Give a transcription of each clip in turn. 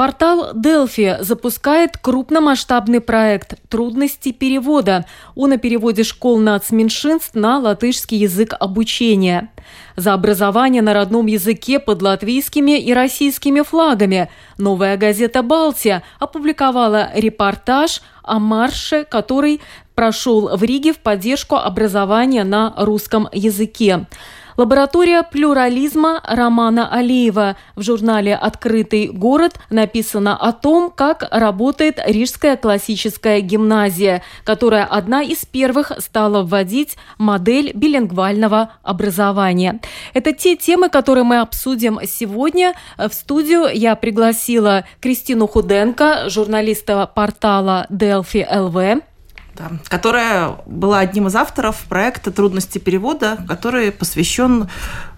Портал Delphi запускает крупномасштабный проект «Трудности перевода». Он о переводе школ нацменьшинств на латышский язык обучения. За образование на родном языке под латвийскими и российскими флагами новая газета «Балтия» опубликовала репортаж о марше, который прошел в Риге в поддержку образования на русском языке. Лаборатория плюрализма Романа Алиева в журнале «Открытый город» написано о том, как работает Рижская классическая гимназия, которая одна из первых стала вводить модель билингвального образования. Это те темы, которые мы обсудим сегодня. В студию я пригласила Кристину Худенко, журналиста портала Delphi LV да, которая была одним из авторов проекта «Трудности перевода», который посвящен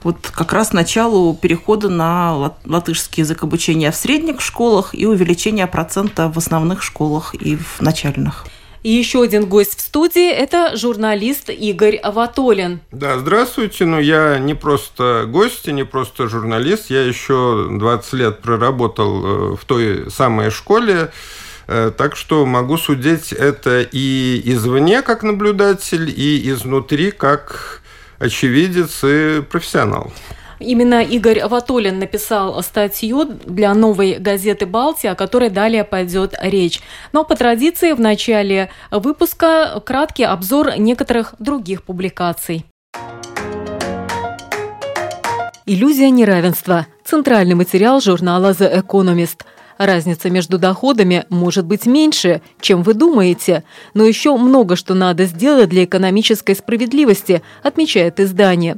вот как раз началу перехода на латышский язык обучения в средних школах и увеличения процента в основных школах и в начальных. И еще один гость в студии – это журналист Игорь Аватолин. Да, здравствуйте. Ну, я не просто гость, не просто журналист. Я еще 20 лет проработал э, в той самой школе, так что могу судить это и извне как наблюдатель, и изнутри как очевидец и профессионал. Именно Игорь Аватолин написал статью для новой газеты «Балтия», о которой далее пойдет речь. Но по традиции в начале выпуска краткий обзор некоторых других публикаций. Иллюзия неравенства. Центральный материал журнала The Economist – Разница между доходами может быть меньше, чем вы думаете, но еще много что надо сделать для экономической справедливости, отмечает издание.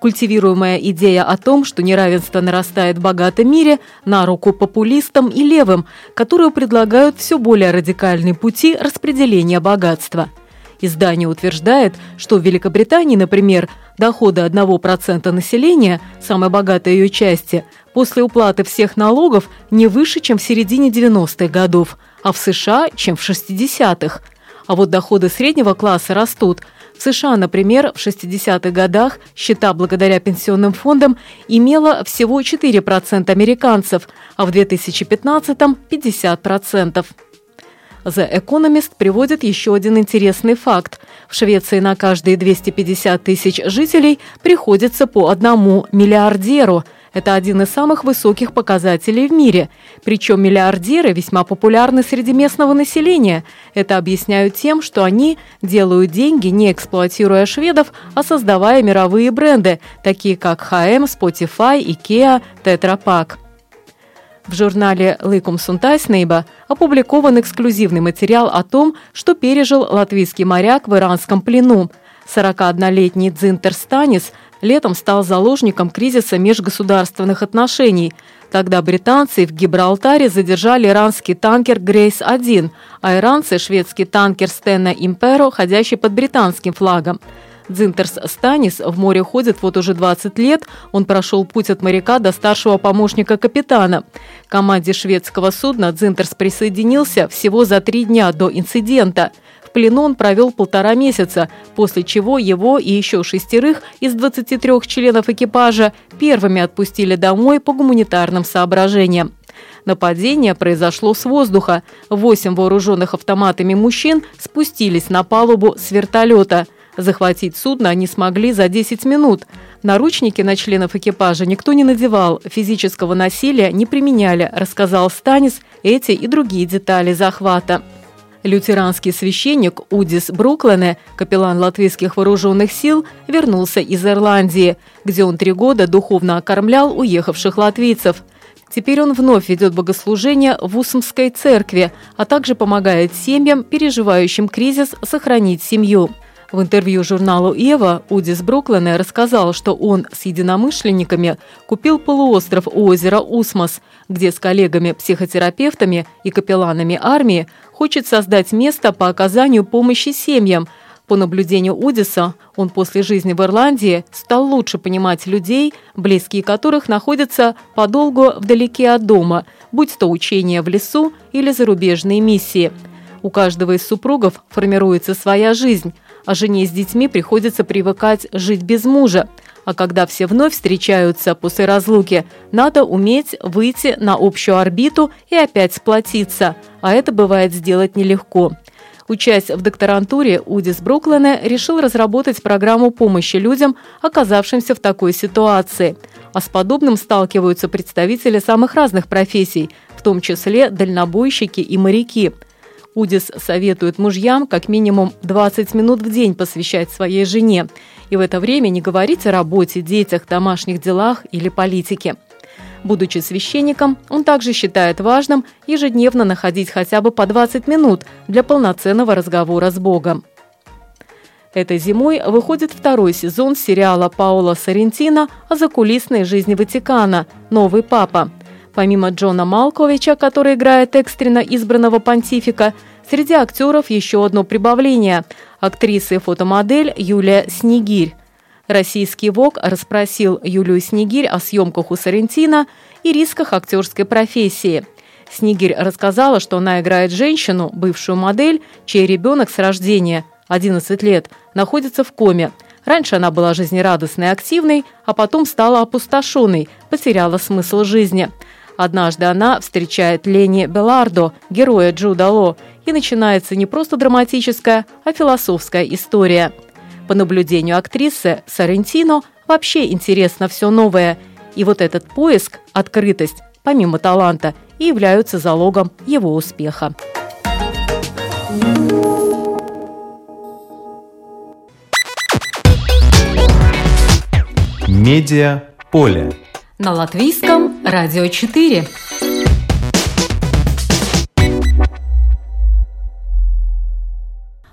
Культивируемая идея о том, что неравенство нарастает в богатом мире, на руку популистам и левым, которые предлагают все более радикальные пути распределения богатства – Издание утверждает, что в Великобритании, например, доходы 1% населения, самой богатой ее части, после уплаты всех налогов не выше, чем в середине 90-х годов, а в США, чем в 60-х. А вот доходы среднего класса растут. В США, например, в 60-х годах счета благодаря пенсионным фондам имело всего 4% американцев, а в 2015-м – 50%. The Economist приводит еще один интересный факт. В Швеции на каждые 250 тысяч жителей приходится по одному миллиардеру. Это один из самых высоких показателей в мире. Причем миллиардеры весьма популярны среди местного населения. Это объясняют тем, что они делают деньги, не эксплуатируя шведов, а создавая мировые бренды, такие как H&M, Spotify, IKEA, Tetra Pak. В журнале «Лыкум Сунтайснейба» опубликован эксклюзивный материал о том, что пережил латвийский моряк в иранском плену. 41-летний Дзинтер Станис летом стал заложником кризиса межгосударственных отношений. Тогда британцы в Гибралтаре задержали иранский танкер «Грейс-1», а иранцы – шведский танкер «Стена Имперо», ходящий под британским флагом. Дзинтерс Станис в море ходит вот уже 20 лет. Он прошел путь от моряка до старшего помощника капитана. К команде шведского судна Дзинтерс присоединился всего за три дня до инцидента. Плену он провел полтора месяца, после чего его и еще шестерых из 23 членов экипажа первыми отпустили домой по гуманитарным соображениям. Нападение произошло с воздуха. Восемь вооруженных автоматами мужчин спустились на палубу с вертолета – Захватить судно они смогли за 10 минут. Наручники на членов экипажа никто не надевал, физического насилия не применяли, рассказал Станис эти и другие детали захвата. Лютеранский священник Удис Бруклене, капеллан латвийских вооруженных сил, вернулся из Ирландии, где он три года духовно окормлял уехавших латвийцев. Теперь он вновь ведет богослужение в Усмской церкви, а также помогает семьям, переживающим кризис, сохранить семью. В интервью журналу «Ева» Удис Бруклина рассказал, что он с единомышленниками купил полуостров у озера Усмос, где с коллегами-психотерапевтами и капелланами армии хочет создать место по оказанию помощи семьям. По наблюдению Удиса, он после жизни в Ирландии стал лучше понимать людей, близкие которых находятся подолгу вдалеке от дома, будь то учения в лесу или зарубежные миссии. У каждого из супругов формируется своя жизнь – а жене с детьми приходится привыкать жить без мужа. А когда все вновь встречаются после разлуки, надо уметь выйти на общую орбиту и опять сплотиться, а это бывает сделать нелегко. Учась в докторантуре, Удис Бруклина решил разработать программу помощи людям, оказавшимся в такой ситуации. А с подобным сталкиваются представители самых разных профессий, в том числе дальнобойщики и моряки – Удис советует мужьям как минимум 20 минут в день посвящать своей жене и в это время не говорить о работе, детях, домашних делах или политике. Будучи священником, он также считает важным ежедневно находить хотя бы по 20 минут для полноценного разговора с Богом. Этой зимой выходит второй сезон сериала Паула Соррентино о закулисной жизни Ватикана «Новый папа», Помимо Джона Малковича, который играет экстренно избранного понтифика, среди актеров еще одно прибавление – актриса и фотомодель Юлия Снегирь. Российский ВОК расспросил Юлию Снегирь о съемках у Сарентина и рисках актерской профессии. Снегирь рассказала, что она играет женщину, бывшую модель, чей ребенок с рождения, 11 лет, находится в коме. Раньше она была жизнерадостной и активной, а потом стала опустошенной, потеряла смысл жизни – Однажды она встречает Лени Белардо, героя Джуда Ло, и начинается не просто драматическая, а философская история. По наблюдению актрисы Сарентино вообще интересно все новое. И вот этот поиск, открытость, помимо таланта, и являются залогом его успеха. Медиа поле. На латвийском радио 4.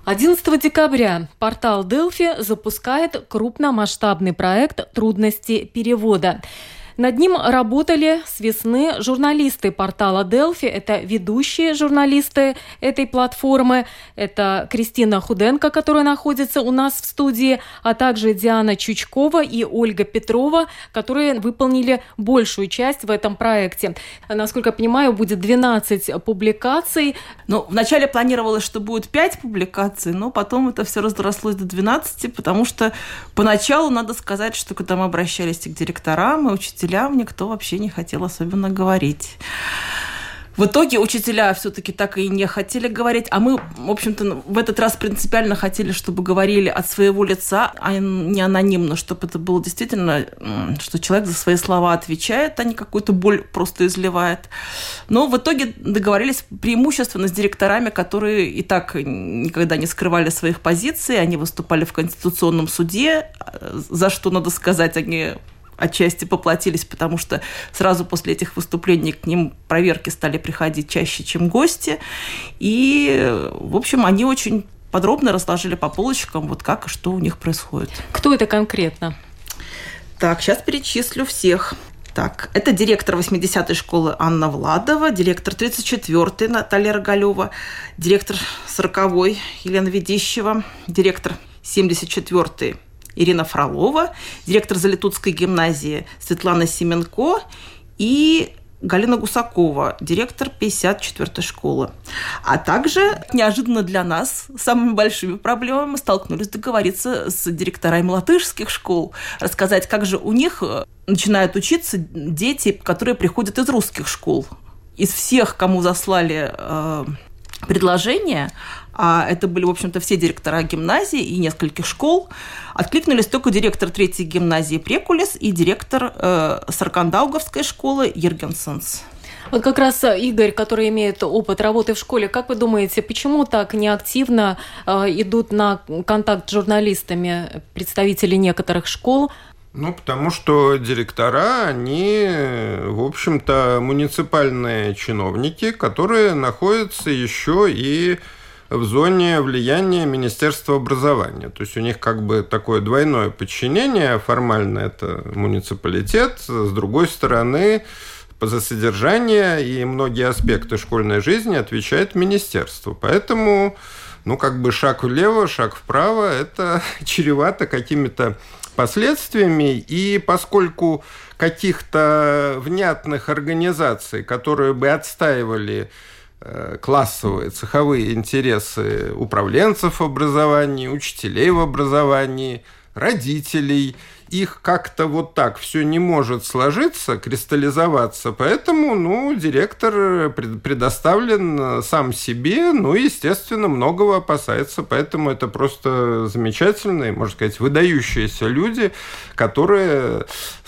Одиннадцатого декабря портал Delphi запускает крупномасштабный проект «Трудности перевода». Над ним работали с весны журналисты портала Delphi. Это ведущие журналисты этой платформы. Это Кристина Худенко, которая находится у нас в студии, а также Диана Чучкова и Ольга Петрова, которые выполнили большую часть в этом проекте. Насколько я понимаю, будет 12 публикаций. Ну, вначале планировалось, что будет 5 публикаций, но потом это все разрослось до 12, потому что поначалу надо сказать, что когда мы обращались к директорам и учителям, учителям никто вообще не хотел особенно говорить. В итоге учителя все-таки так и не хотели говорить, а мы, в общем-то, в этот раз принципиально хотели, чтобы говорили от своего лица, а не анонимно, чтобы это было действительно, что человек за свои слова отвечает, а не какую-то боль просто изливает. Но в итоге договорились преимущественно с директорами, которые и так никогда не скрывали своих позиций, они выступали в Конституционном суде, за что, надо сказать, они отчасти поплатились, потому что сразу после этих выступлений к ним проверки стали приходить чаще, чем гости. И, в общем, они очень подробно разложили по полочкам, вот как и что у них происходит. Кто это конкретно? Так, сейчас перечислю всех. Так, это директор 80-й школы Анна Владова, директор 34-й Наталья Рогалева, директор 40-й Елена Ведищева, директор 74-й Ирина Фролова, директор Залитутской гимназии Светлана Семенко и Галина Гусакова, директор 54-й школы. А также, неожиданно для нас, самыми большими проблемами мы столкнулись договориться с директорами латышских школ, рассказать, как же у них э, начинают учиться дети, которые приходят из русских школ. Из всех, кому заслали э, предложение, а это были, в общем-то, все директора гимназии и нескольких школ, откликнулись только директор третьей гимназии Прекулес и директор э, Саркандауговской школы Ергенсенс. Вот как раз э, Игорь, который имеет опыт работы в школе, как вы думаете, почему так неактивно э, идут на контакт с журналистами представители некоторых школ? Ну, потому что директора, они, в общем-то, муниципальные чиновники, которые находятся еще и в зоне влияния Министерства образования. То есть у них как бы такое двойное подчинение. Формально это муниципалитет, с другой стороны за содержание и многие аспекты школьной жизни отвечает министерство. Поэтому, ну, как бы шаг влево, шаг вправо, это чревато какими-то последствиями. И поскольку каких-то внятных организаций, которые бы отстаивали классовые, цеховые интересы управленцев образования, учителей в образовании, родителей – их как-то вот так все не может сложиться, кристаллизоваться, поэтому, ну, директор предоставлен сам себе, ну, естественно, многого опасается, поэтому это просто замечательные, можно сказать, выдающиеся люди, которые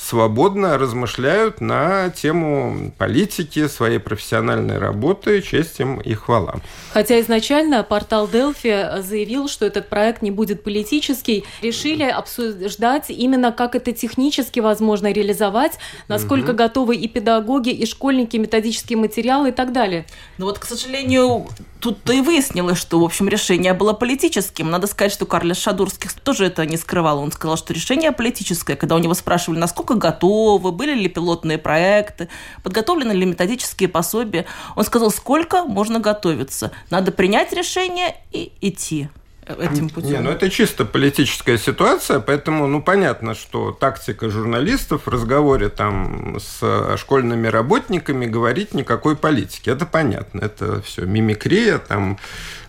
свободно размышляют на тему политики, своей профессиональной работы, честь им и хвала. Хотя изначально портал Delphi заявил, что этот проект не будет политический, решили обсуждать именно как это технически возможно реализовать, насколько угу. готовы и педагоги, и школьники, методические материалы и так далее. Ну вот, к сожалению, тут-то и выяснилось, что, в общем, решение было политическим. Надо сказать, что Карлес Шадурских тоже это не скрывал. Он сказал, что решение политическое, когда у него спрашивали, насколько готовы, были ли пилотные проекты, подготовлены ли методические пособия, он сказал, сколько можно готовиться. Надо принять решение и идти этим путем. Не, ну это чисто политическая ситуация, поэтому, ну, понятно, что тактика журналистов в разговоре там с школьными работниками говорить никакой политики. Это понятно, это все мимикрия там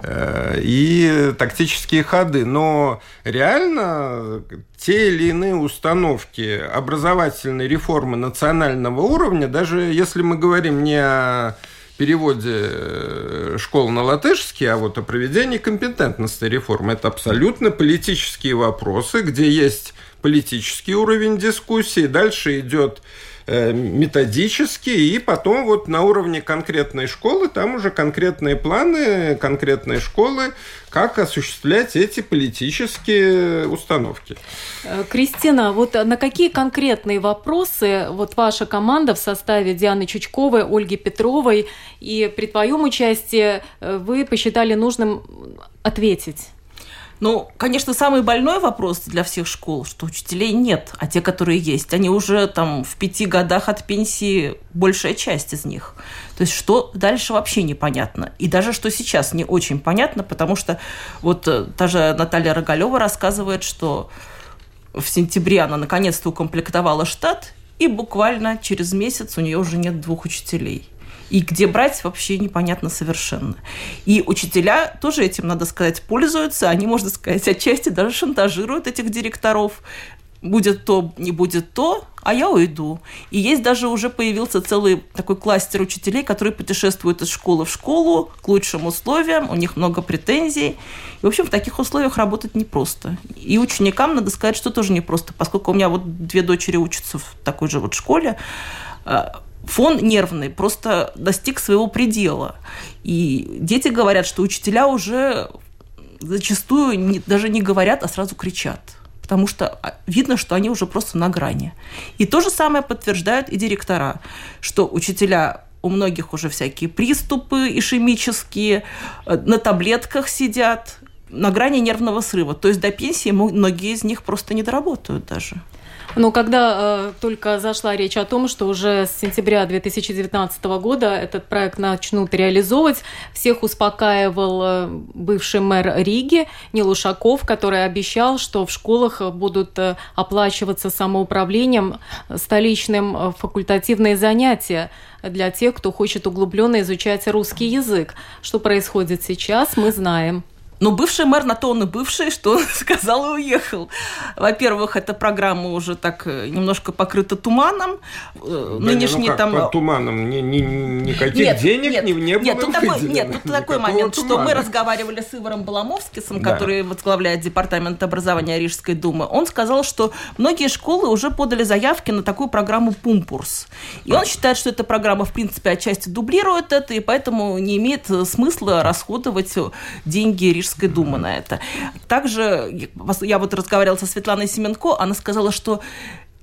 э, и тактические ходы. Но реально те или иные установки образовательной реформы национального уровня, даже если мы говорим не о переводе э, школ на латышский, а вот о проведении компетентности реформы. Это абсолютно политические вопросы, где есть политический уровень дискуссии, дальше идет методически, и потом вот на уровне конкретной школы, там уже конкретные планы конкретной школы, как осуществлять эти политические установки. Э, Кристина, вот на какие конкретные вопросы вот ваша команда в составе Дианы Чучковой, Ольги Петровой и при твоем участии э, вы посчитали нужным ответить? Ну, конечно, самый больной вопрос для всех школ, что учителей нет, а те, которые есть, они уже там в пяти годах от пенсии большая часть из них. То есть что дальше вообще непонятно. И даже что сейчас не очень понятно, потому что вот э, та же Наталья Рогалева рассказывает, что в сентябре она наконец-то укомплектовала штат, и буквально через месяц у нее уже нет двух учителей. И где брать вообще непонятно совершенно. И учителя тоже этим, надо сказать, пользуются. Они, можно сказать, отчасти даже шантажируют этих директоров. Будет то, не будет то, а я уйду. И есть даже уже появился целый такой кластер учителей, которые путешествуют из школы в школу к лучшим условиям, у них много претензий. И, в общем, в таких условиях работать непросто. И ученикам, надо сказать, что тоже непросто, поскольку у меня вот две дочери учатся в такой же вот школе, а, фон нервный просто достиг своего предела. И дети говорят, что учителя уже зачастую не, даже не говорят, а сразу кричат. Потому что а, видно, что они уже просто на грани. И то же самое подтверждают и директора, что учителя у многих уже всякие приступы ишемические, э, на таблетках сидят, на грани нервного срыва. То есть до пенсии многие из них просто не доработают даже. Но когда э, только зашла речь о том, что уже с сентября 2019 года этот проект начнут реализовывать, всех успокаивал э, бывший мэр Риги Нил Ушаков, который обещал, что в школах будут э, оплачиваться самоуправлением столичным э, факультативные занятия для тех, кто хочет углубленно изучать русский язык. Что происходит сейчас, мы знаем. Но бывший мэр на то он и бывший, что он сказал и уехал. Во-первых, эта программа уже так э, немножко покрыта туманом. Э, да Нынешний не, ну как, там... Под туманом ни, ни, никаких нет, денег нет, не, не было нет, тут такой, Нет, тут такой момент, тумана. что мы разговаривали с Иваром Баламовскисом, да. который возглавляет Департамент образования Рижской думы. Он сказал, что многие школы уже подали заявки на такую программу «Пумпурс». И он считает, что эта программа, в принципе, отчасти дублирует это, и поэтому не имеет смысла расходовать деньги Рижской Рижской думы на это. Также я вот разговаривала со Светланой Семенко, она сказала, что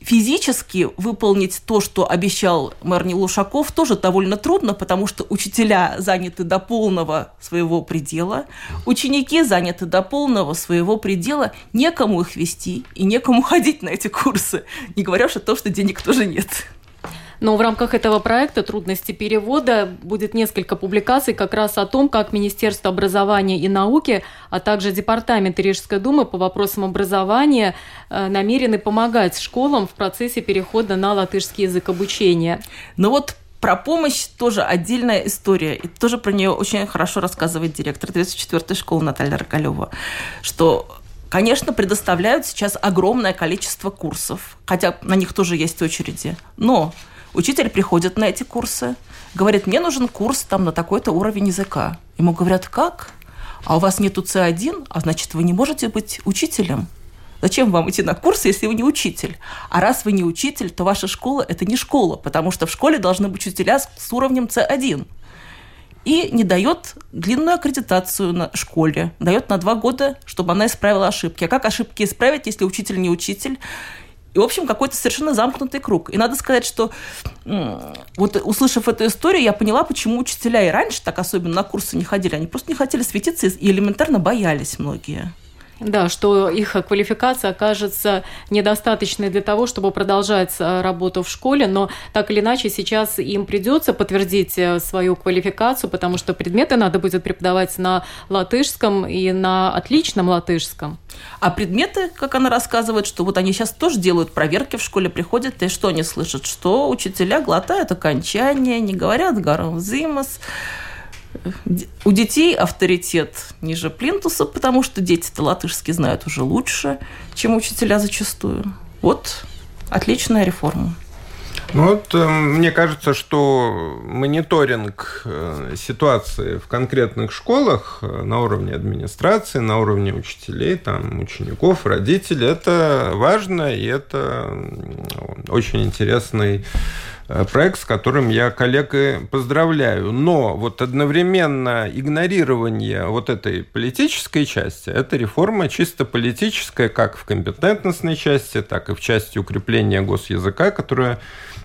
физически выполнить то, что обещал мэр Нилушаков, тоже довольно трудно, потому что учителя заняты до полного своего предела, ученики заняты до полного своего предела, некому их вести и некому ходить на эти курсы, не говоря уж о том, что денег тоже нет. Но в рамках этого проекта «Трудности перевода» будет несколько публикаций как раз о том, как Министерство образования и науки, а также Департамент Рижской думы по вопросам образования э, намерены помогать школам в процессе перехода на латышский язык обучения. Но ну вот про помощь тоже отдельная история. И тоже про нее очень хорошо рассказывает директор 34-й школы Наталья Рогалева, что Конечно, предоставляют сейчас огромное количество курсов, хотя на них тоже есть очереди. Но Учитель приходит на эти курсы, говорит, мне нужен курс там на такой-то уровень языка. Ему говорят, как? А у вас нету С1, а значит, вы не можете быть учителем. Зачем вам идти на курсы, если вы не учитель? А раз вы не учитель, то ваша школа – это не школа, потому что в школе должны быть учителя с уровнем С1. И не дает длинную аккредитацию на школе, дает на два года, чтобы она исправила ошибки. А как ошибки исправить, если учитель не учитель? И, в общем, какой-то совершенно замкнутый круг. И надо сказать, что вот услышав эту историю, я поняла, почему учителя и раньше так особенно на курсы не ходили. Они просто не хотели светиться и элементарно боялись многие. Да, что их квалификация окажется недостаточной для того, чтобы продолжать э, работу в школе, но так или иначе сейчас им придется подтвердить э, свою квалификацию, потому что предметы надо будет преподавать на латышском и на отличном латышском. А предметы, как она рассказывает, что вот они сейчас тоже делают проверки в школе, приходят, и что они слышат? Что учителя глотают окончания, не говорят гармзимас, у детей авторитет ниже плинтуса, потому что дети-то латышский знают уже лучше, чем учителя зачастую. Вот отличная реформа. Ну вот э, мне кажется, что мониторинг э, ситуации в конкретных школах э, на уровне администрации, на уровне учителей, там, учеников, родителей, это важно и это очень интересный проект, с которым я коллег поздравляю. Но вот одновременно игнорирование вот этой политической части, это реформа чисто политическая, как в компетентностной части, так и в части укрепления госязыка, которая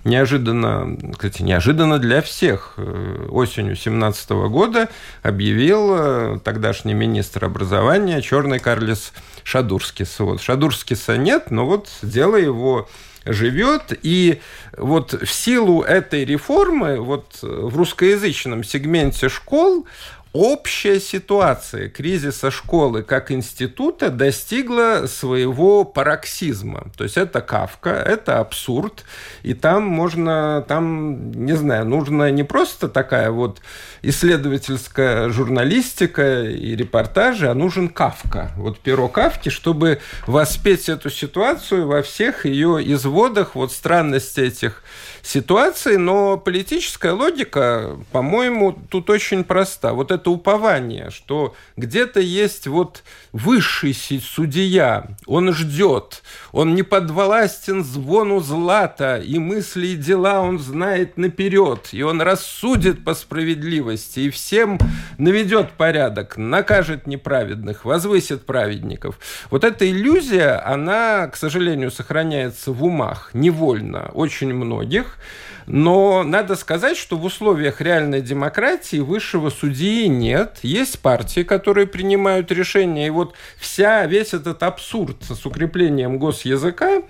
неожиданно, кстати, неожиданно для всех, э, осенью 2017 года объявил э, тогдашний министр образования Черный Карлис Шадурскис. Вот. Шадурскиса нет, но вот дело его живет. И вот в силу этой реформы вот в русскоязычном сегменте школ общая ситуация кризиса школы как института достигла своего пароксизма. То есть это кавка, это абсурд, и там можно, там, не знаю, нужно не просто такая вот исследовательская журналистика и репортажи, а нужен кавка. Вот перо кавки, чтобы воспеть эту ситуацию во всех ее изводах, вот странности этих ситуаций, но политическая логика, по-моему, тут очень проста. Вот это упование, что где-то есть вот высший судья, он ждет, он не подвластен звону злата, и мысли и дела он знает наперед, и он рассудит по справедливости, и всем наведет порядок, накажет неправедных, возвысит праведников. Вот эта иллюзия, она, к сожалению, сохраняется в умах невольно очень многих, но надо сказать, что в условиях реальной демократии высшего судьи нет. Есть партии, которые принимают решения. И вот вся, весь этот абсурд с укреплением госязыка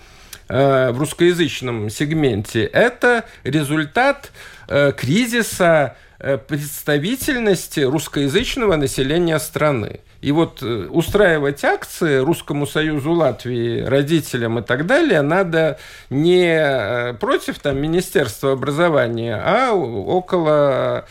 э, в русскоязычном сегменте – это результат э, кризиса Э, представительности русскоязычного населения страны. И вот э, устраивать акции Русскому Союзу Латвии, родителям и так далее надо не э, против там, Министерства образования, а около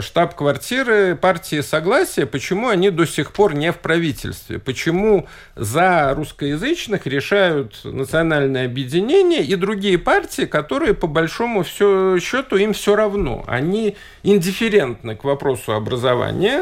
штаб-квартиры партии Согласия, почему они до сих пор не в правительстве, почему за русскоязычных решают национальное объединение и другие партии, которые по большому все, счету им все равно. Они индифферентны к вопросу образования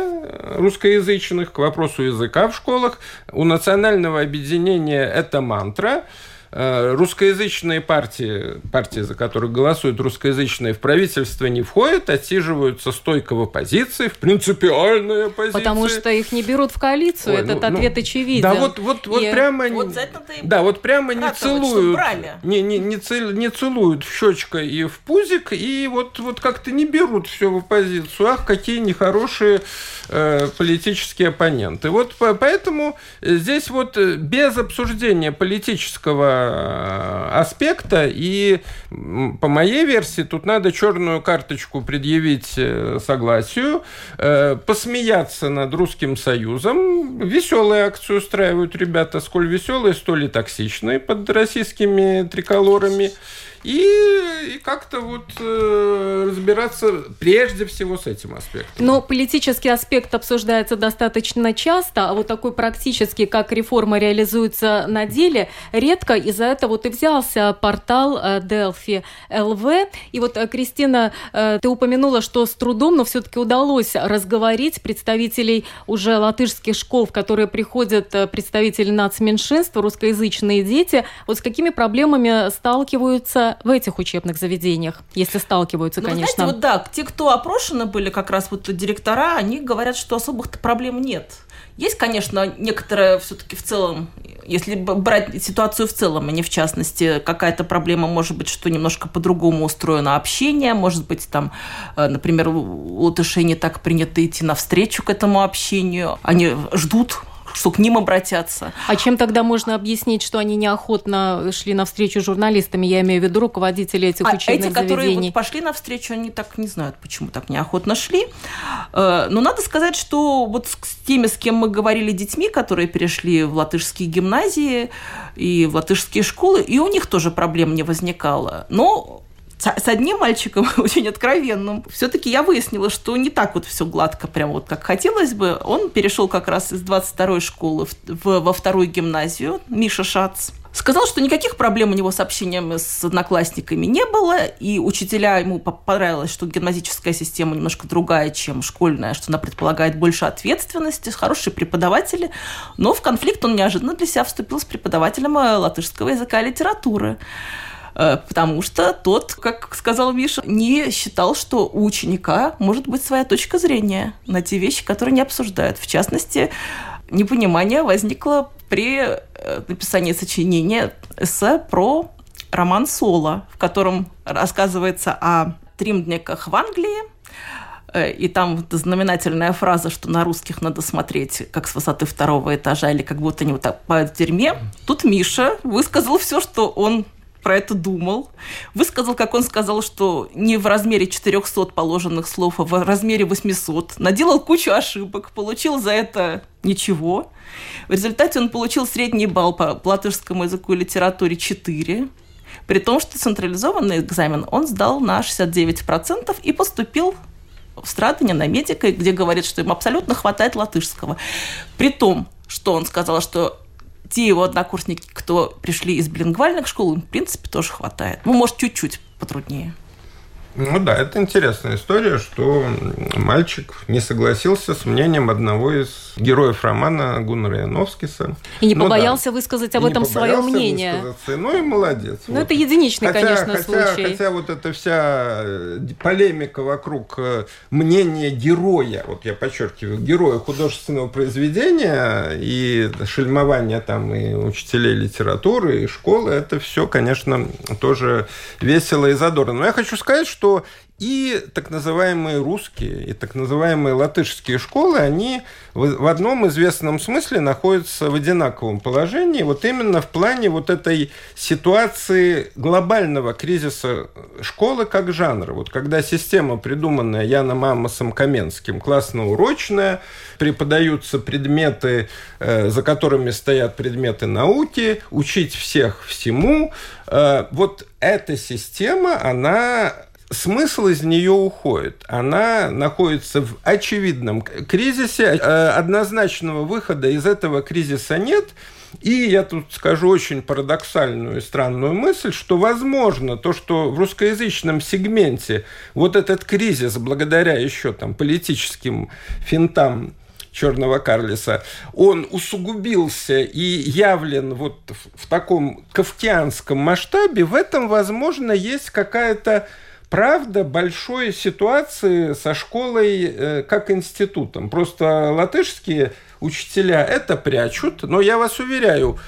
русскоязычных, к вопросу языка в школах. У национального объединения это мантра – э, русскоязычные партии, партии, за которые голосуют русскоязычные, в правительство не входят, отсиживаются стойко в оппозиции, в принципиальной оппозиции. Потому что их не берут в коалицию, Ой, этот ну, ответ ну, очевиден. Да, вот, вот, вот прямо... Вот да, вот прямо не целуют. Не, не, не, цел, не целуют в щечко и в пузик, и вот, вот как-то не берут все в оппозицию. Ах, какие нехорошие э, политические оппоненты. Вот поэтому здесь вот без обсуждения политического э, аспекта и по моей версии тут надо черную карточку предъявить э, согласию, э, посмеяться над Русским Союзом. Веселые акции устраивают ребята, сколь веселые, столь и токсичные под российскими триколорами и, и как-то вот э, разбираться прежде всего с этим аспектом. Но политический аспект обсуждается достаточно часто, а вот такой практический, как реформа реализуется на деле, редко. И за это вот и взялся портал э, Delphi LV. И вот, э, Кристина, э, ты упомянула, что с трудом, но все-таки удалось разговорить представителей уже латышских школ, в которые приходят представители нацменьшинств, русскоязычные дети. Вот с какими проблемами сталкиваются в этих учебных заведениях, если сталкиваются, ну, конечно. Знаете, вот да, те, кто опрошены были, как раз вот директора, они говорят, что особых-то проблем нет. Есть, конечно, некоторые все-таки в целом, если брать ситуацию в целом, а не в частности, какая-то проблема может быть, что немножко по-другому устроено общение, может быть, там, э, например, у латышей не так принято идти навстречу к этому общению, они ждут что к ним обратятся. А чем тогда можно объяснить, что они неохотно шли навстречу журналистами? Я имею в виду руководители этих а учебных эти, которые вот пошли навстречу, они так не знают, почему так неохотно шли. Э, но надо сказать, что вот с теми, с кем мы говорили детьми, которые перешли в латышские гимназии и в латышские школы, и у них тоже проблем не возникало. Но с одним мальчиком, очень откровенным, все-таки я выяснила, что не так вот все гладко, прям вот как хотелось бы. Он перешел как раз из 22-й школы в, в, во вторую гимназию, Миша Шац. Сказал, что никаких проблем у него с общением с одноклассниками не было, и учителя ему понравилось, что гимназическая система немножко другая, чем школьная, что она предполагает больше ответственности, хорошие преподаватели, но в конфликт он неожиданно для себя вступил с преподавателем э, латышского языка и литературы. Э, потому что тот, как сказал Миша, не считал, что у ученика может быть своя точка зрения на те вещи, которые не обсуждают. В частности, непонимание возникло при э, написании сочинения эссе про роман Соло, в котором рассказывается о тримдниках в Англии, э, и там знаменательная фраза, что на русских надо смотреть как с высоты второго этажа или как будто они вот так в тюрьме. Тут Миша высказал все, что он про это думал. Высказал, как он сказал, что не в размере 400 положенных слов, а в размере 800. Наделал кучу ошибок, получил за это ничего. В результате он получил средний балл по латышскому языку и литературе 4. При том, что централизованный экзамен он сдал на 69% и поступил в Страдане на медика, где говорит, что им абсолютно хватает латышского. При том, что он сказал, что те его однокурсники, кто пришли из билингвальных школ, им, в принципе, тоже хватает. Ну, может, чуть-чуть потруднее. Ну да, это интересная история, что мальчик не согласился с мнением одного из героев романа Гуннера Яновскиса. И не ну, побоялся да. высказать об и этом свое мнение. Ну и молодец. Ну вот. это единичный, хотя, конечно, хотя, случай. Хотя вот эта вся э, полемика вокруг э, мнения героя, вот я подчеркиваю, героя художественного произведения и шельмование там и учителей литературы, и школы, это все, конечно, тоже весело и задорно. Но я хочу сказать, что что и так называемые русские, и так называемые латышские школы, они в одном известном смысле находятся в одинаковом положении, вот именно в плане вот этой ситуации глобального кризиса школы как жанра. Вот когда система, придуманная Яном Амосом Каменским, классно-урочная, преподаются предметы, э, за которыми стоят предметы науки, учить всех всему, э, вот эта система, она смысл из нее уходит. Она находится в очевидном кризисе. Э, однозначного выхода из этого кризиса нет. И я тут скажу очень парадоксальную и странную мысль, что, возможно, то, что в русскоязычном сегменте вот этот кризис, благодаря еще там политическим финтам черного Карлиса, он усугубился и явлен вот в, таком кавкианском масштабе, в этом, возможно, есть какая-то правда большой ситуации со школой э, как институтом. Просто латышские учителя это прячут, но я вас уверяю,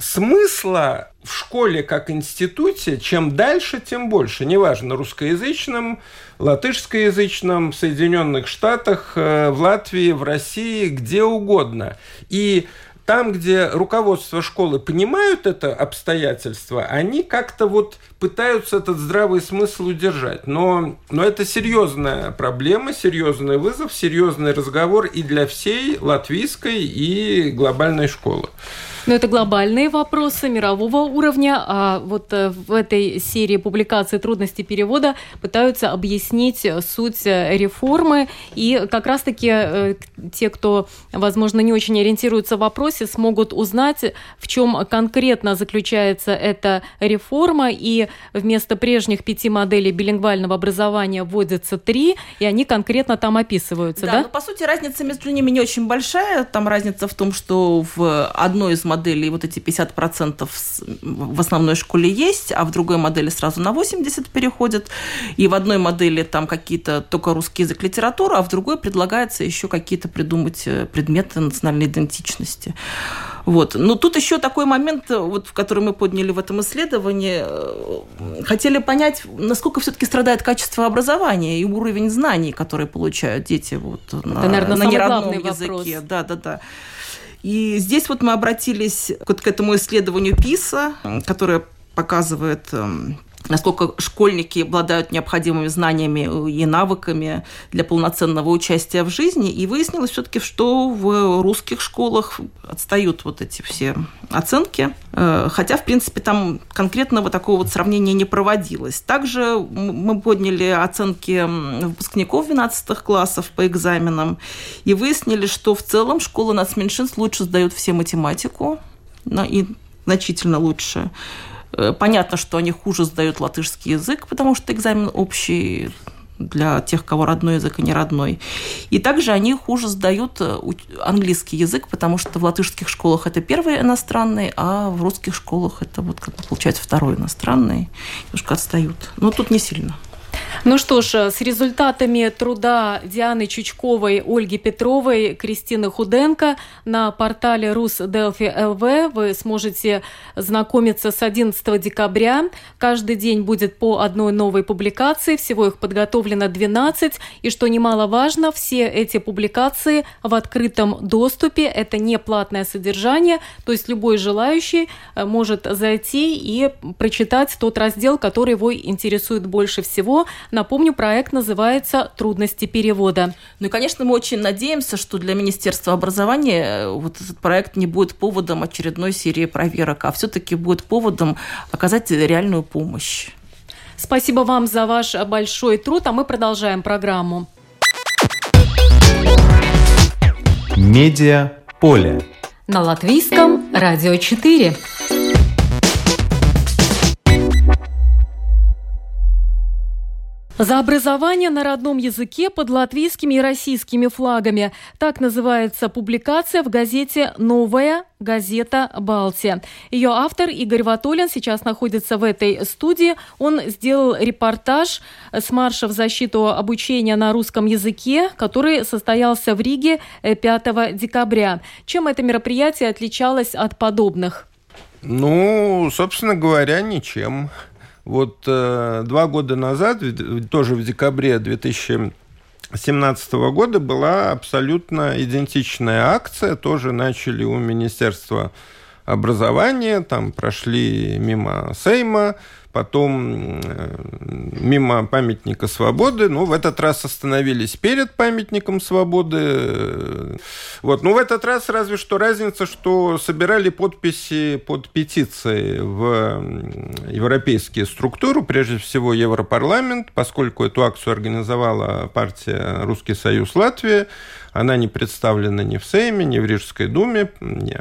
смысла в школе как институте, чем дальше, тем больше. Неважно, русскоязычном, латышскоязычном, в Соединенных Штатах, э, в Латвии, в России, где угодно. И там, где руководство школы понимают это обстоятельство, они как-то вот пытаются этот здравый смысл удержать. Но, но это серьезная проблема, серьезный вызов, серьезный разговор и для всей латвийской и глобальной школы. Но это глобальные вопросы мирового уровня, а вот э, в этой серии публикаций «Трудности перевода» пытаются объяснить суть реформы, и как раз-таки э, те, кто, возможно, не очень ориентируются в вопросе, смогут узнать, в чем конкретно заключается эта реформа, и вместо прежних пяти моделей билингвального образования вводятся три, и они конкретно там описываются, да? Да, ну, по сути, разница между ними не очень большая, там разница в том, что в одной из модели вот эти 50% в основной школе есть, а в другой модели сразу на 80 переходят. И в одной модели там какие-то только русский язык, литература, а в другой предлагается еще какие-то придумать э, предметы национальной идентичности. Вот. Но тут еще такой момент, вот, в который мы подняли в этом исследовании. Э, хотели понять, насколько все-таки страдает качество образования и уровень знаний, которые получают дети вот, Это, на, наверное, на неродном языке. Вопрос. Да, да, да. И здесь вот мы обратились вот к этому исследованию ПИСа, которое показывает эм, насколько школьники обладают необходимыми знаниями и навыками для полноценного участия в жизни. И выяснилось все-таки, что в русских школах отстают вот эти все оценки. Э, хотя, в принципе, там конкретного такого вот сравнения не проводилось. Также мы подняли оценки выпускников 12 классов по экзаменам и выяснили, что в целом школа нацменьшинств лучше сдают все математику, и значительно лучше. Э, понятно, что они хуже сдают латышский язык, потому что экзамен общий для тех, кого родной язык и не родной. И также они хуже сдают э, английский язык, потому что в латышских школах это первый иностранный, а в русских школах это вот как получается второй иностранный. Немножко отстают. Но тут не сильно. Ну что ж, с результатами труда Дианы Чучковой, Ольги Петровой, Кристины Худенко на портале Рус Делфи ЛВ вы сможете знакомиться с 11 декабря. Каждый день будет по одной новой публикации, всего их подготовлено 12. И что немаловажно, все эти публикации в открытом доступе, это не платное содержание, то есть любой желающий э, может зайти и прочитать тот раздел, который его интересует больше всего. Напомню, проект называется «Трудности перевода». Ну и, конечно, мы очень надеемся, что для Министерства образования э, вот этот проект не будет поводом очередной серии проверок, а все-таки будет поводом оказать реальную помощь. Спасибо вам за ваш большой труд, а мы продолжаем программу. Медиа поле. На латвийском радио 4. За образование на родном языке под латвийскими и российскими флагами. Так называется публикация в газете «Новая газета Балтия». Ее автор Игорь Ватолин сейчас находится в этой студии. Он сделал репортаж с марша в защиту обучения на русском языке, который состоялся в Риге 5 декабря. Чем это мероприятие отличалось от подобных? Ну, собственно говоря, ничем. Вот э, два года назад, тоже в декабре 2017 года, была абсолютно идентичная акция. Тоже начали у Министерства образования, там прошли мимо Сейма, потом э, мимо памятника свободы, ну, в этот раз остановились перед памятником свободы. Вот, ну, в этот раз разве что разница, что собирали подписи под петицией в европейские структуры, прежде всего Европарламент, поскольку эту акцию организовала партия «Русский союз Латвии», она не представлена ни в Сейме, ни в Рижской думе.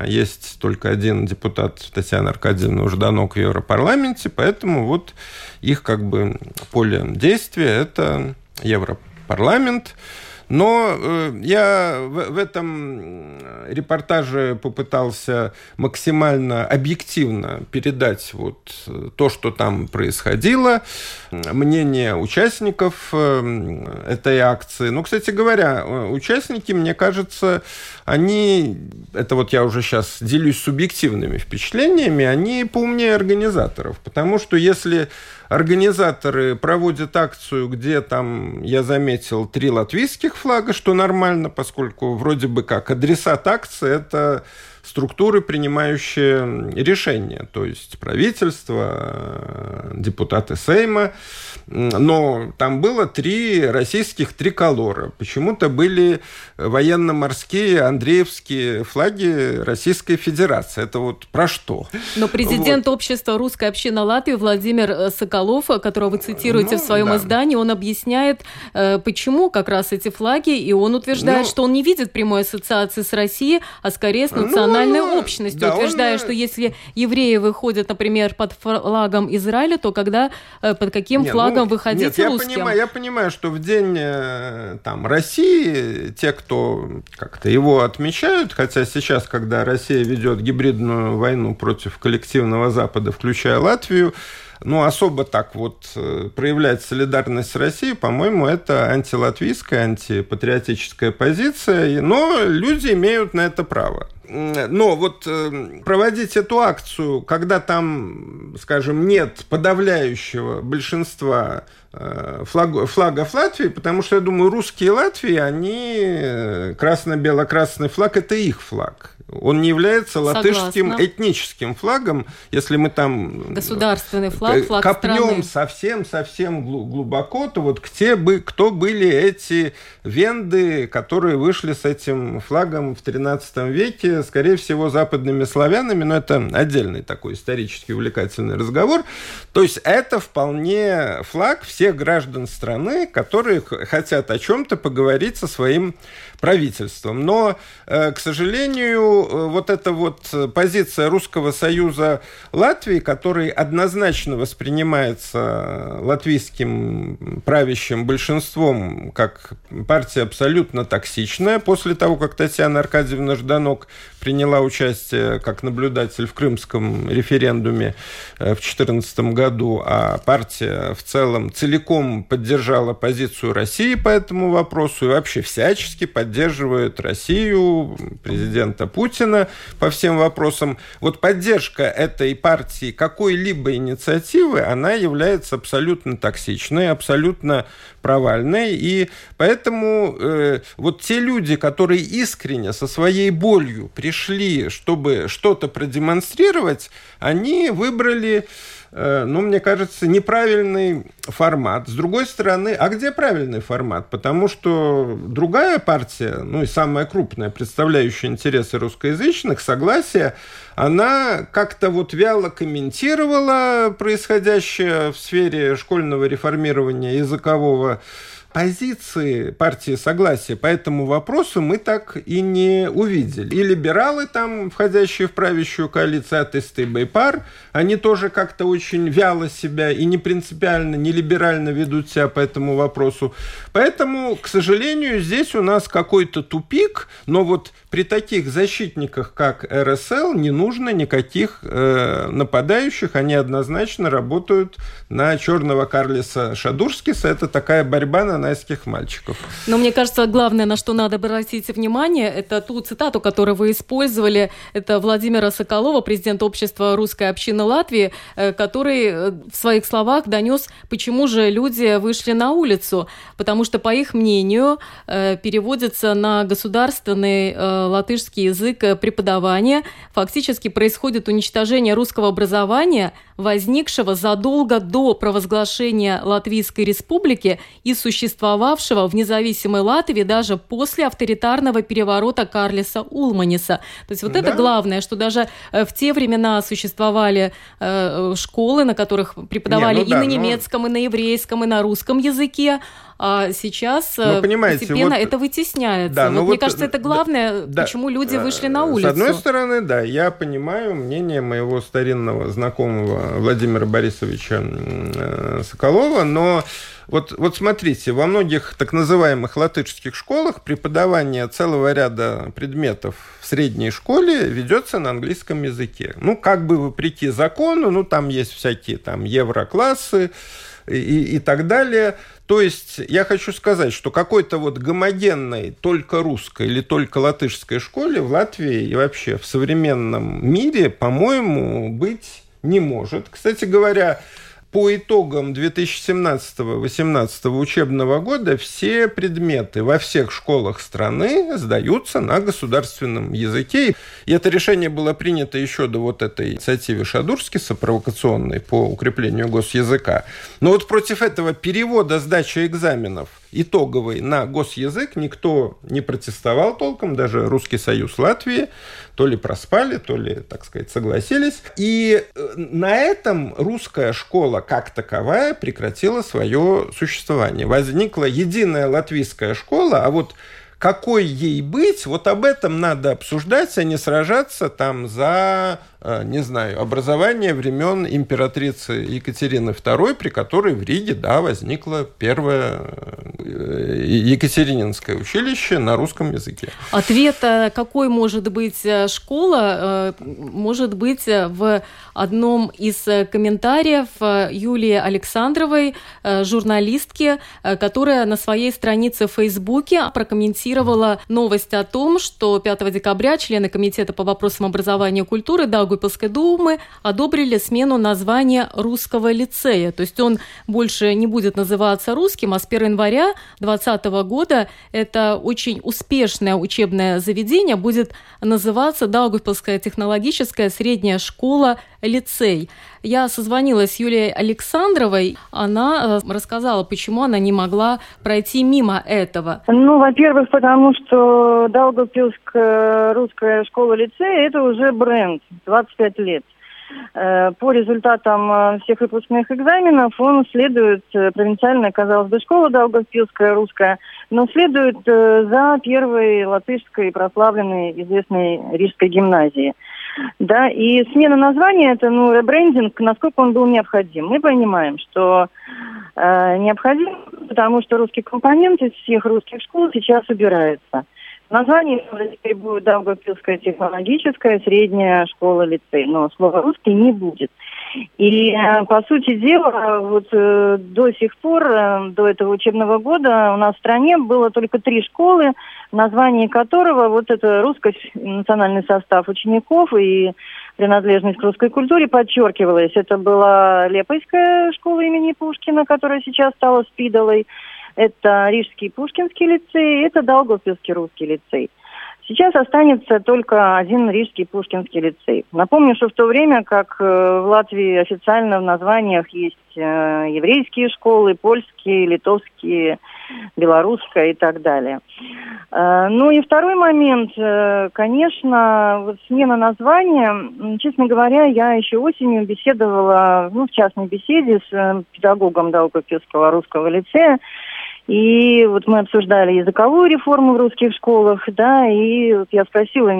Есть только один депутат Татьяна Аркадьевна Жданок в Европарламенте, поэтому вот их как бы поле действия – это Европарламент. Но э, я в, в этом репортаже попытался максимально объективно передать вот то, что там происходило, мнение участников э, этой акции. Ну, кстати говоря, участники, мне кажется, они, это вот я уже сейчас делюсь субъективными впечатлениями, они поумнее организаторов. Потому что если организаторы проводят акцию, где там, я заметил, три латвийских флага, что нормально, поскольку вроде бы как адресат акции – это структуры, принимающие решения, то есть правительство, депутаты Сейма. Но там было три российских триколора. Почему-то были военно-морские, андреевские флаги Российской Федерации. Это вот про что? Но президент вот. общества «Русская община Латвии» Владимир Соколов, которого вы цитируете ну, в своем да. издании, он объясняет, э, почему как раз эти флаги, и он утверждает, ну, что он не видит прямой ассоциации с Россией, а скорее с национальной ну, национальной общностью, да, утверждая, он... что если евреи выходят, например, под флагом Израиля, то когда э, под каким не, флагом ну, выходить нет, русским? Я понимаю, я понимаю, что в день э, там, России те, кто как-то его отмечают, хотя сейчас, когда Россия ведет гибридную войну против коллективного Запада, включая Латвию, ну, особо так вот э, проявлять солидарность с Россией, по-моему, это антилатвийская, антипатриотическая позиция, но люди имеют на это право. Но вот э, проводить эту акцию, когда там, скажем, нет подавляющего большинства э, флаг, флагов Латвии, потому что, я думаю, русские Латвии, они красно-бело-красный флаг – это их флаг. Он не является латышским Согласна. этническим флагом, если мы там государственный флаг, флаг копнем совсем-совсем глубоко, то вот где бы, кто были эти венды, которые вышли с этим флагом в 13 веке, скорее всего, западными славянами, но это отдельный такой исторически увлекательный разговор. То есть это вполне флаг всех граждан страны, которые хотят о чем-то поговорить со своим правительством. Но, э, к сожалению, э, вот эта вот позиция Русского Союза Латвии, который однозначно воспринимается латвийским правящим большинством как партия абсолютно токсичная, после того, как Татьяна Аркадьевна Жданок приняла участие как наблюдатель в крымском референдуме э, в 2014 году, а партия в целом целиком поддержала позицию России по этому вопросу и вообще всячески поддерживает Россию, президента Путина по всем вопросам. Вот поддержка этой партии какой-либо инициативы, она является абсолютно токсичной, абсолютно провальной. И поэтому э, вот те люди, которые искренне со своей болью пришли, чтобы что-то продемонстрировать, они выбрали Э, ну, мне кажется, неправильный формат. С другой стороны, а где правильный формат? Потому что другая партия, ну и самая крупная, представляющая интересы русскоязычных, согласие, она как-то вот вяло комментировала происходящее в сфере школьного реформирования языкового позиции партии согласия по этому вопросу мы так и не увидели. И либералы там, входящие в правящую коалицию, атеисты и Байпар, они тоже как-то очень вяло себя и не принципиально, не либерально ведут себя по этому вопросу. Поэтому, к сожалению, здесь у нас какой-то тупик, но вот при таких защитниках, как РСЛ, не нужно никаких э, нападающих, они однозначно работают на черного Карлиса Шадурскиса. Это такая борьба на найских мальчиков. Но мне кажется, главное, на что надо обратить внимание, это ту цитату, которую вы использовали. Это Владимира Соколова, президент общества «Русская община Латвии», э, который э, в своих словах донес, почему же люди вышли на улицу. Потому что, по их мнению, э, переводится на государственный латышский язык преподавания, фактически происходит уничтожение русского образования, возникшего задолго до провозглашения Латвийской республики и существовавшего в независимой Латвии даже после авторитарного переворота Карлиса Улманиса. То есть вот да. это главное, что даже э, в те времена существовали э, школы, на которых преподавали Не, ну да, и на немецком, но... и на еврейском, и на русском языке, а сейчас ну, понимаете, постепенно вот, это вытесняется. Да, вот, ну, мне вот, кажется, это главное, да, почему люди вышли на улицу. С одной стороны, да, я понимаю мнение моего старинного знакомого Владимира Борисовича Соколова, но вот, вот смотрите, во многих так называемых латышских школах преподавание целого ряда предметов в средней школе ведется на английском языке. Ну, как бы вопреки закону, ну, там есть всякие там евроклассы и, и так далее. То есть я хочу сказать, что какой-то вот гомогенной только русской или только латышской школе в Латвии и вообще в современном мире, по-моему, быть не может. Кстати говоря, по итогам 2017-2018 учебного года все предметы во всех школах страны сдаются на государственном языке. И это решение было принято еще до вот этой инициативы Шадурскиса, провокационной по укреплению госязыка. Но вот против этого перевода сдачи экзаменов итоговый на госязык никто не протестовал толком, даже Русский Союз Латвии то ли проспали, то ли, так сказать, согласились. И э, на этом русская школа как таковая прекратила свое существование. Возникла единая латвийская школа, а вот какой ей быть, вот об этом надо обсуждать, а не сражаться там за не знаю, образование времен императрицы Екатерины II, при которой в Риге, да, возникло первое э, Екатерининское училище на русском языке. Ответ, э, какой может быть школа, может быть в одном из комментариев Юлии Александровой, журналистки, которая на своей странице в Фейсбуке прокомментировала новость о том, что 5 декабря члены Комитета по вопросам образования и культуры да Даугавпилской думы одобрили смену названия русского лицея. То есть он больше не будет называться русским, а с 1 января 2020 года это очень успешное учебное заведение будет называться Даугавпилская технологическая средняя школа лицей. Я созвонилась с Юлией Александровой. Она э, рассказала, почему она не могла пройти мимо этого. Ну, во-первых, потому что Даугавпилская русская школа лицея – это уже бренд, 25 лет. Э, по результатам э, всех выпускных экзаменов он следует, провинциальная, казалось бы, школа Даугавпилская, русская, но следует за первой латышской прославленной известной рижской гимназией. Да, и смена названия это, ну, ребрендинг, насколько он был необходим. Мы понимаем, что э, необходим, потому что русский компонент из всех русских школ сейчас убирается. Название теперь будет Даугавпилская технологическая средняя школа лицей, но слова русский не будет. И, э, по сути дела, вот э, до сих пор, э, до этого учебного года у нас в стране было только три школы, название которого вот это русский национальный состав учеников и принадлежность к русской культуре подчеркивалась. Это была Лепойская школа имени Пушкина, которая сейчас стала Спидолой. Это Рижский Пушкинский лицей, это Долгопилский русский лицей. Сейчас останется только один Рижский Пушкинский лицей. Напомню, что в то время, как э, в Латвии официально в названиях есть э, еврейские школы, польские, литовские, белорусская и так далее. Э, ну и второй момент, конечно, вот смена названия. Честно говоря, я еще осенью беседовала, ну, в частной беседе с педагогом Даугавпилского русского лицея, и вот мы обсуждали языковую реформу в русских школах, да, и вот я спросила,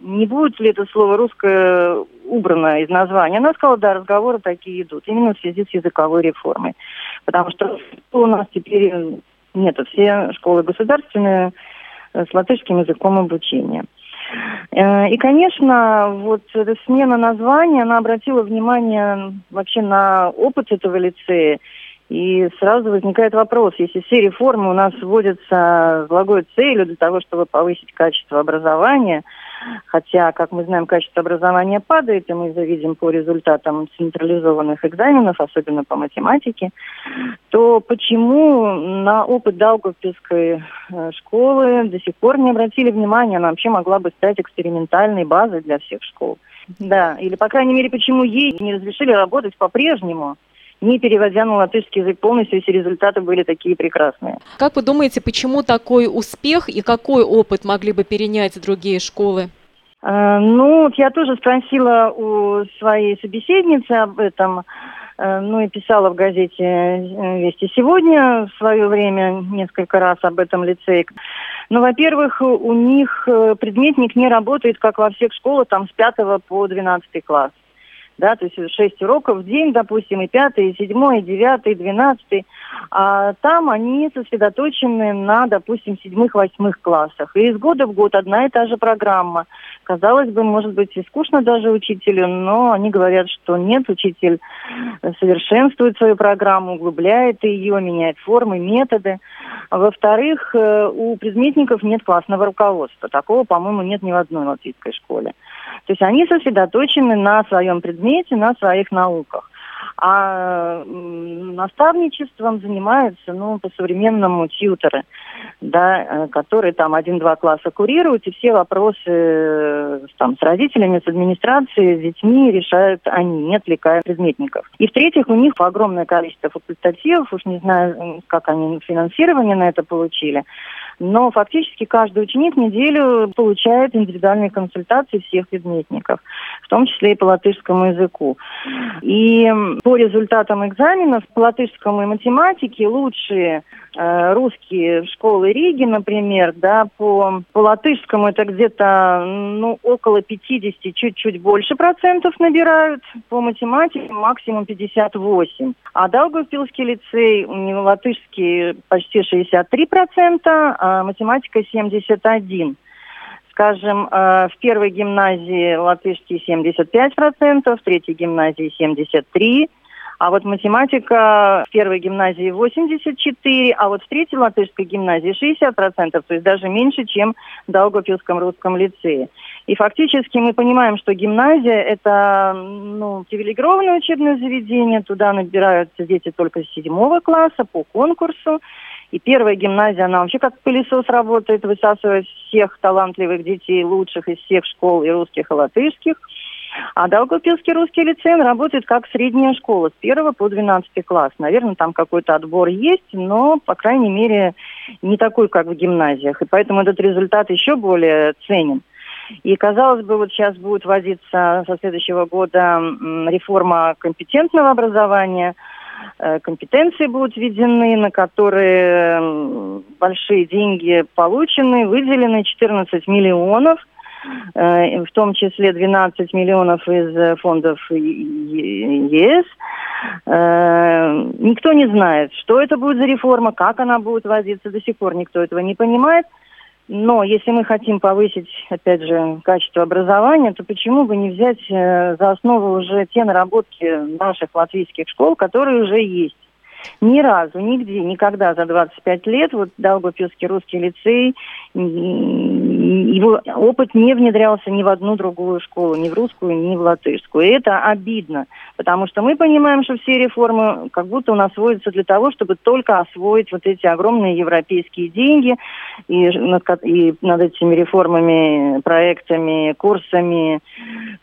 не будет ли это слово русское убрано из названия. Она сказала, да, разговоры такие идут, именно в связи с языковой реформой. Потому что у нас теперь нет, все школы государственные с латышским языком обучения. Э, и, конечно, вот смена названия, она обратила внимание вообще на опыт этого лицея. И сразу возникает вопрос, если все реформы у нас вводятся с благой целью для того, чтобы повысить качество образования, хотя, как мы знаем, качество образования падает, и мы это видим по результатам централизованных экзаменов, особенно по математике, то почему на опыт Даугавпилской э, школы до сих пор не обратили внимания, она вообще могла бы стать экспериментальной базой для всех школ? Да, или, по крайней мере, почему ей не разрешили работать по-прежнему? Не переводя на латышский язык полностью, если результаты были такие прекрасные. Как вы думаете, почему такой успех и какой опыт могли бы перенять другие школы? Э, ну, вот я тоже спросила у своей собеседницы об этом. Э, ну и писала в газете э, «Вести сегодня» в свое время несколько раз об этом лицее. Ну, во-первых, у них предметник не работает, как во всех школах, там с 5 по 12 класс да, то есть 6 уроков в день, допустим, и 5, и 7, и 9, и 12. А там они сосредоточены на, допустим, седьмых, восьмых классах. И из года в год одна и та же программа. Казалось бы, может быть, и скучно даже учителю, но они говорят, что нет, учитель совершенствует свою программу, углубляет ее, меняет формы, методы. Во-вторых, э, у предметников нет классного руководства. Такого, по-моему, нет ни в одной латвийской школе. То есть они сосредоточены на своем предмете, на своих науках. А наставничеством занимаются, ну, по-современному тьютеры, да, э, которые там один-два класса курируют, и все вопросы э, там, с родителями, с администрацией, с детьми решают они, не отвлекая предметников. И в-третьих, у них огромное количество факультативов, уж не знаю, как они финансирование на это получили, но фактически каждый ученик неделю получает индивидуальные консультации всех предметников, в том числе и по латышскому языку. И по результатам экзаменов по латышскому и математике лучшие русские школы Риги, например, да, по, по латышскому это где-то ну, около 50, чуть-чуть больше процентов набирают, по математике максимум 58. А Даугавпилский лицей, латышский почти 63 процента, а математика 71 скажем, э, в первой гимназии латышский 75%, в третьей гимназии 73%, а вот математика в первой гимназии 84, а вот в третьей латышской гимназии 60%, то есть даже меньше, чем в Даугавпилском русском лицее. И фактически мы понимаем, что гимназия – это ну, привилегированное учебное заведение, туда набираются дети только с седьмого класса по конкурсу. И первая гимназия, она вообще как пылесос работает, высасывает всех талантливых детей, лучших из всех школ и русских, и латышских – а Долгопилский русский лицей работает как средняя школа с 1 по 12 класс. Наверное, там какой-то отбор есть, но, по крайней мере, не такой, как в гимназиях. И поэтому этот результат еще более ценен. И, казалось бы, вот сейчас будет вводиться со следующего года реформа компетентного образования. Э, компетенции будут введены, на которые большие деньги получены, выделены 14 миллионов – в том числе 12 миллионов из э, фондов ЕС. Э, никто не знает, что это будет за реформа, как она будет вводиться, до сих пор никто этого не понимает. Но если мы хотим повысить, опять же, качество образования, то почему бы не взять за основу уже те наработки наших латвийских школ, которые уже есть? Ни разу, нигде, никогда за 25 лет вот Долгопилский русский лицей, его опыт не внедрялся ни в одну другую школу, ни в русскую, ни в латышскую. И это обидно, потому что мы понимаем, что все реформы как будто у нас сводятся для того, чтобы только освоить вот эти огромные европейские деньги, и над, и над этими реформами, проектами, курсами,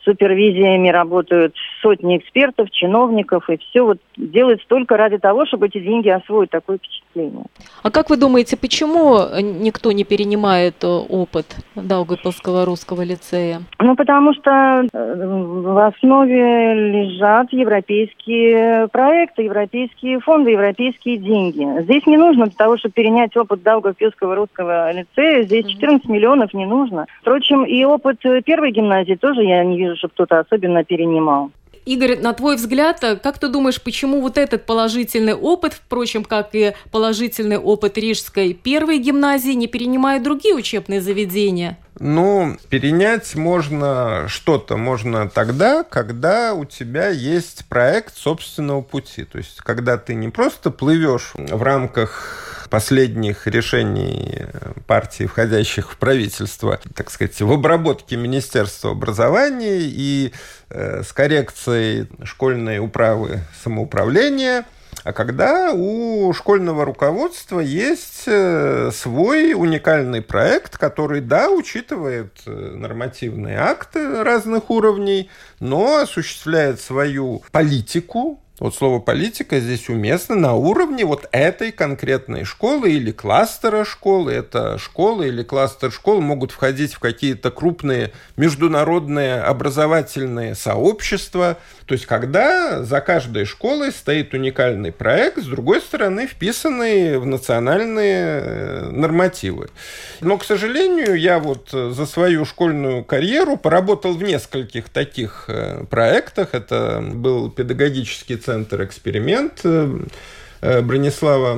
супервизиями работают сотни экспертов, чиновников, и все вот делается только ради того, чтобы эти деньги освоить, такое впечатление. А как вы думаете, почему никто не перенимает э, опыт Даугавпилского русского лицея? Ну, потому что э, в основе лежат европейские проекты, европейские фонды, европейские деньги. Здесь не нужно для того, чтобы перенять опыт Даугавпилского русского лицея, здесь 14 миллионов не нужно. Впрочем, и опыт первой гимназии тоже я не вижу, чтобы кто-то особенно перенимал. Игорь, на твой взгляд, как ты думаешь, почему вот этот положительный опыт, впрочем, как и положительный опыт Рижской первой гимназии, не перенимают другие учебные заведения? Ну, перенять можно что-то можно тогда, когда у тебя есть проект собственного пути. То есть, когда ты не просто плывешь в рамках последних решений партий, входящих в правительство, так сказать, в обработке Министерства образования и э, с коррекцией школьной управы самоуправления – а когда у школьного руководства есть э, свой уникальный проект, который, да, учитывает э, нормативные акты разных уровней, но осуществляет свою политику, вот слово политика здесь уместно на уровне вот этой конкретной школы или кластера школы. Это школы или кластер школ могут входить в какие-то крупные международные образовательные сообщества. То есть, когда за каждой школой стоит уникальный проект, с другой стороны, вписанный в национальные э, нормативы. Но, к сожалению, я вот за свою школьную карьеру поработал в нескольких таких э, проектах. Это был педагогический центр «Эксперимент», э, Э, Бронислава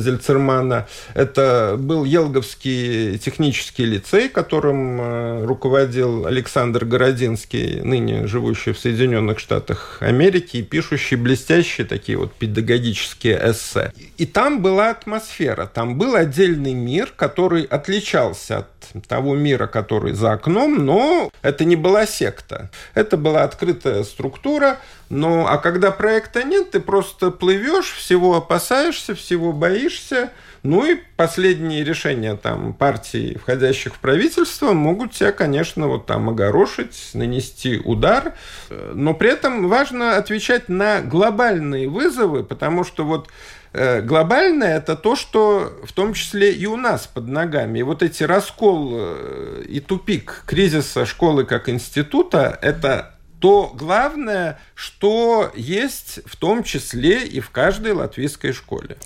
Зельцермана. Это был Елговский технический лицей, которым э, руководил Александр Городинский, ныне живущий в Соединенных Штатах Америки и пишущий блестящие такие вот педагогические эссе. И там была атмосфера, там был отдельный мир, который отличался от того мира, который за окном, но это не была секта. Это была открытая структура, но а когда проекта нет, ты просто плывешь, всего опасаешься, всего боишься, ну и последние решения там партий, входящих в правительство, могут тебя, конечно, вот там огорошить, нанести удар. Но при этом важно отвечать на глобальные вызовы, потому что вот э, глобальное – это то, что в том числе и у нас под ногами. И вот эти раскол э, и тупик кризиса школы как института – это то главное, что есть в том числе и в каждой латвийской школе.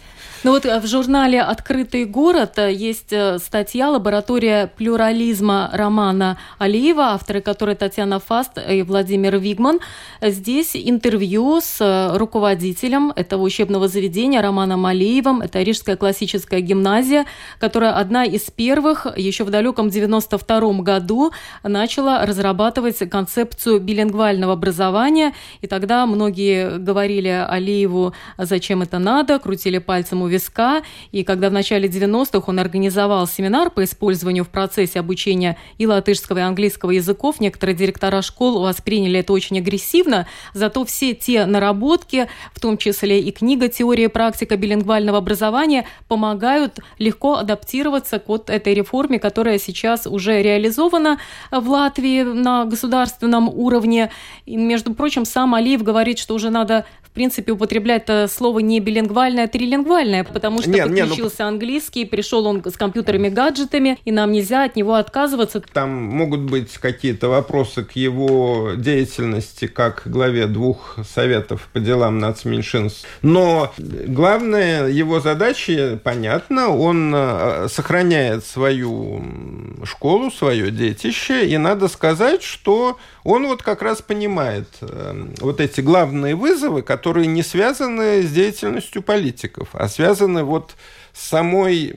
Ну вот э, в журнале «Открытый город» э, есть э, статья «Лаборатория плюрализма» Романа Алиева, авторы которой Татьяна Фаст и Владимир Вигман. Здесь интервью с руководителем этого учебного заведения Романом Алиевым. Это Рижская классическая гимназия, которая одна из первых еще в далеком 92 году начала разрабатывать концепцию билингвального образования. И тогда многие говорили Алиеву, зачем это надо, крутили пальцем у виска. И когда в начале 90-х он организовал семинар по использованию в процессе обучения и латышского, и английского языков, некоторые директора школ восприняли это очень агрессивно. Зато все те наработки, в том числе и книга «Теория и практика билингвального образования», помогают легко адаптироваться к вот этой реформе, которая сейчас уже реализована в Латвии на государственном уровне. И, между прочим, сам Алиев говорит, что уже надо в принципе, употреблять слово не билингвальное, а трилингвальное, потому что нет, подключился нет, ну... английский, пришел он с компьютерами, гаджетами, и нам нельзя от него отказываться. Там могут быть какие-то вопросы к его деятельности как главе двух советов по делам нацменьшинств. Но главная его задача, понятно, он э, сохраняет свою школу, свое детище, и надо сказать, что он вот как раз понимает э, вот эти главные вызовы, которые не связаны с деятельностью политиков, а связаны вот с самой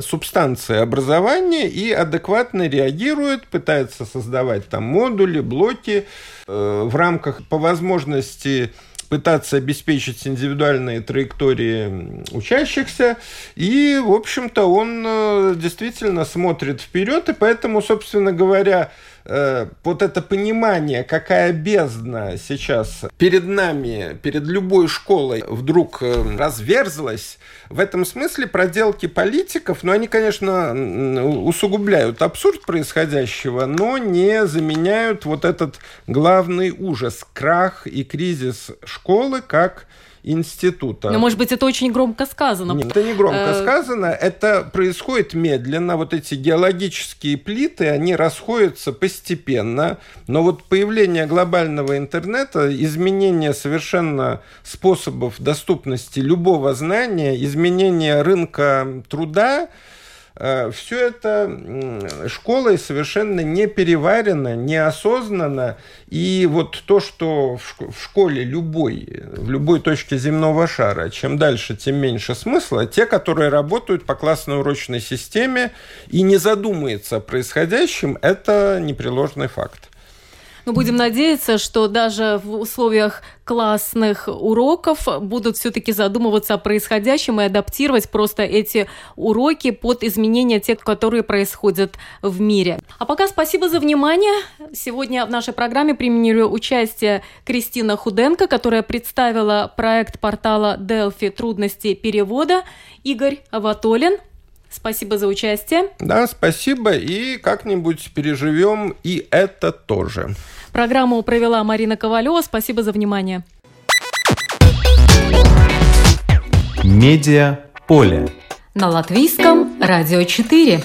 субстанцией образования и адекватно реагирует, пытается создавать там модули, блоки э, в рамках по возможности пытаться обеспечить индивидуальные траектории учащихся. И, в общем-то, он э, действительно смотрит вперед, и поэтому, собственно говоря, Э, вот это понимание, какая бездна сейчас перед нами, перед любой школой вдруг э, разверзлась, в этом смысле проделки политиков, ну, они, конечно, усугубляют абсурд происходящего, но не заменяют вот этот главный ужас, крах и кризис школы как института. Но, может быть, это очень громко сказано. Нет, это не громко э... сказано, это происходит медленно. Вот эти геологические плиты, они расходятся постепенно. Но вот появление глобального интернета, изменение совершенно способов доступности любого знания, изменение рынка труда, все это школой совершенно не переварено, неосознанно. И вот то, что в школе любой, в любой точке земного шара, чем дальше, тем меньше смысла, те, которые работают по классной урочной системе и не задумываются о происходящем, это непреложный факт. Но будем надеяться, что даже в условиях классных уроков будут все-таки задумываться о происходящем и адаптировать просто эти уроки под изменения тех, которые происходят в мире. А пока спасибо за внимание. Сегодня в нашей программе применили участие Кристина Худенко, которая представила проект портала Delphi «Трудности перевода», Игорь Аватолин, Спасибо за участие. Да, спасибо. И как-нибудь переживем и это тоже. Программу провела Марина Ковалева. Спасибо за внимание. Медиа поле. На латвийском радио 4.